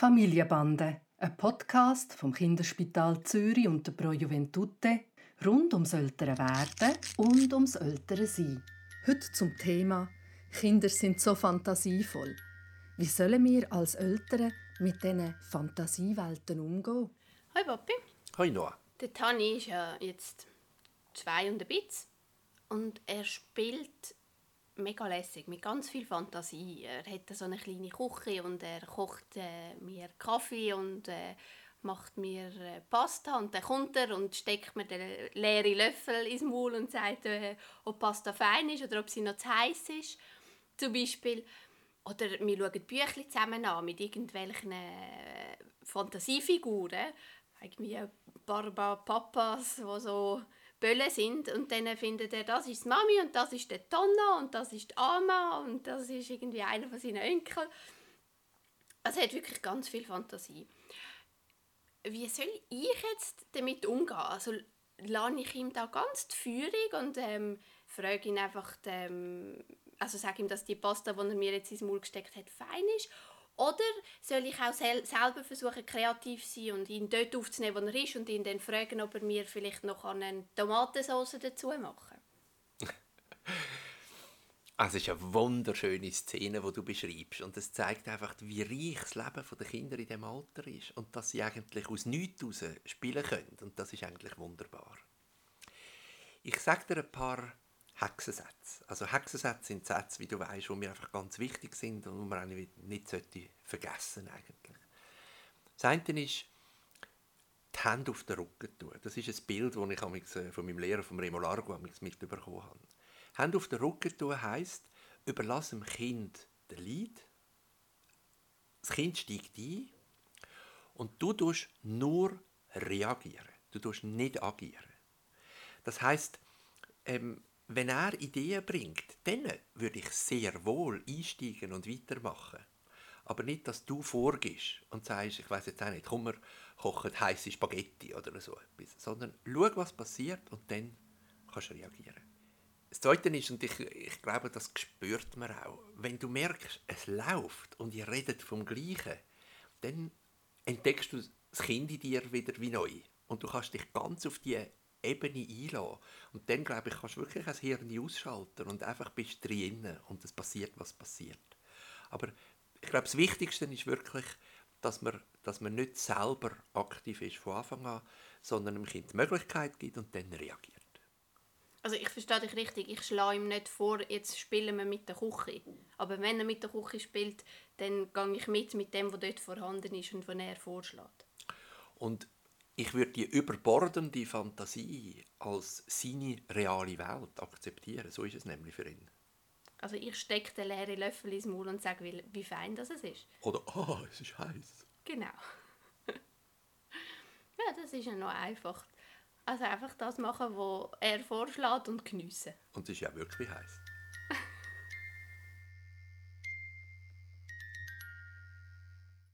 Familienbande, ein Podcast vom Kinderspital Zürich und der Pro Juventute rund ums ältere Werden und ums ältere Sein. Heute zum Thema Kinder sind so fantasievoll. Wie sollen wir als Eltern mit diesen Fantasiewelten umgehen? Hi Papi. Hi Noah. Der Tani ist ja jetzt zwei und ein bisschen und er spielt mega lässig, mit ganz viel Fantasie. Er hat so eine kleine Küche und er kocht äh, mir Kaffee und äh, macht mir äh, Pasta und dann kommt er und steckt mir den leeren Löffel ins Maul und sagt, äh, ob Pasta fein ist oder ob sie noch zu heiß ist, zum Beispiel. Oder wir schauen Bücher zusammen an mit irgendwelchen äh, Fantasiefiguren, irgendwie Barba Papas, die so Bölle sind und dann findet er, das ist die Mami und das ist der Tonno und das ist die Ama und das ist irgendwie einer von seinen Enkeln. Also er hat wirklich ganz viel Fantasie. Wie soll ich jetzt damit umgehen? Also lasse ich ihm da ganz die Führung und ähm, frage ihn einfach, ähm, also sage ihm, dass die Pasta, die er mir jetzt ins Maul gesteckt hat, fein ist oder soll ich auch sel selber versuchen, kreativ zu sein und ihn dort aufzunehmen, wo er ist und ihn dann fragen, ob er mir vielleicht noch eine Tomatensauce dazu machen Also es ist eine wunderschöne Szene, die du beschreibst. Und es zeigt einfach, wie reich das Leben der Kinder in diesem Alter ist. Und dass sie eigentlich aus nichts heraus spielen können. Und das ist eigentlich wunderbar. Ich sage dir ein paar Hexensätze. Also Hexensätze sind Sätze, wie du weißt, die mir einfach ganz wichtig sind und die man nicht sollte vergessen eigentlich. Das eine ist, die Hände auf den Rücken tun. Das ist ein Bild, das ich äh, von meinem Lehrer, vom Remo Largo, mitbekommen habe. Hände auf den Rücken tun heisst, überlass dem Kind den Leid. Das Kind steigt ein und du tust nur reagieren. Du tust nicht agieren. Das heisst, ähm, wenn er Ideen bringt, dann würde ich sehr wohl einsteigen und weitermachen. Aber nicht, dass du vorgehst und sagst, ich weiß jetzt auch nicht, komm, wir kochen heiße Spaghetti oder so etwas. Sondern schau, was passiert und dann kannst du reagieren. Das Zweite ist, und ich, ich glaube, das spürt man auch, wenn du merkst, es läuft und ihr redet vom Gleichen, dann entdeckst du das Kind in dir wieder wie neu. Und du kannst dich ganz auf die Ebene einlassen. Und dann, glaube ich, kannst du wirklich ein Hirn ausschalten und einfach bist drin und es passiert, was passiert. Aber ich glaube, das Wichtigste ist wirklich, dass man, dass man nicht selber aktiv ist von Anfang an, sondern dem Kind die Möglichkeit gibt und dann reagiert. Also ich verstehe dich richtig, ich schlage ihm nicht vor, jetzt spielen wir mit der Küche. Aber wenn er mit der Küche spielt, dann gehe ich mit mit dem, was dort vorhanden ist und was er vorschlägt. Und ich würde die überbordende Fantasie als seine reale Welt akzeptieren. So ist es nämlich für ihn. Also ich stecke den leeren Löffel ins Maul und sage, wie, wie fein das ist. Oder, ah, oh, es ist heiß. Genau. ja, das ist ja noch einfach. Also einfach das machen, was er vorschlägt und geniessen. Und es ist ja wirklich heiß.